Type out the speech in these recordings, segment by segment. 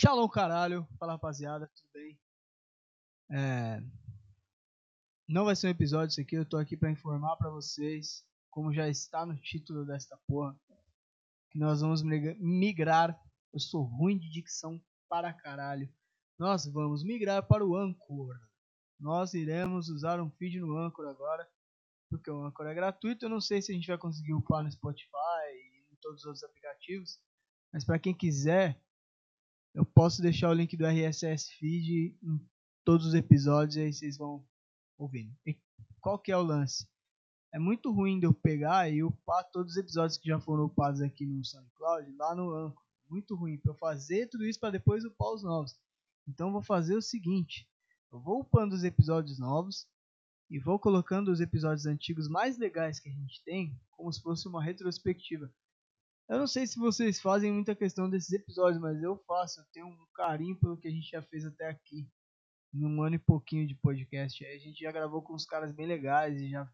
Shalom, caralho. Fala, rapaziada, tudo bem? É... Não vai ser um episódio isso aqui, eu tô aqui para informar para vocês, como já está no título desta porra, que nós vamos migrar. Eu sou ruim de dicção para caralho. Nós vamos migrar para o Anchor. Nós iremos usar um feed no Anchor agora, porque o Anchor é gratuito. Eu não sei se a gente vai conseguir upar no Spotify e em todos os outros aplicativos, mas para quem quiser, eu posso deixar o link do RSS Feed em todos os episódios e aí vocês vão ouvindo. E qual que é o lance? É muito ruim de eu pegar e upar todos os episódios que já foram upados aqui no SoundCloud lá no Anchor. Muito ruim para eu fazer tudo isso para depois upar os novos. Então vou fazer o seguinte, eu vou upando os episódios novos e vou colocando os episódios antigos mais legais que a gente tem, como se fosse uma retrospectiva. Eu não sei se vocês fazem muita questão desses episódios, mas eu faço. Eu tenho um carinho pelo que a gente já fez até aqui. Num ano e pouquinho de podcast. A gente já gravou com uns caras bem legais e já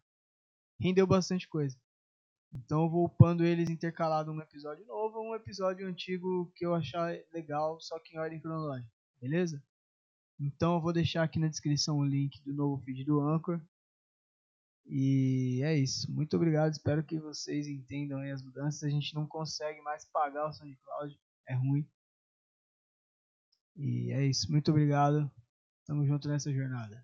rendeu bastante coisa. Então eu vou upando eles intercalado um episódio novo um episódio antigo que eu achar legal, só que em ordem cronológica. Beleza? Então eu vou deixar aqui na descrição o link do novo feed do Anchor. E é isso. Muito obrigado. Espero que vocês entendam as mudanças. A gente não consegue mais pagar o SoundCloud. É ruim. E é isso. Muito obrigado. Tamo junto nessa jornada.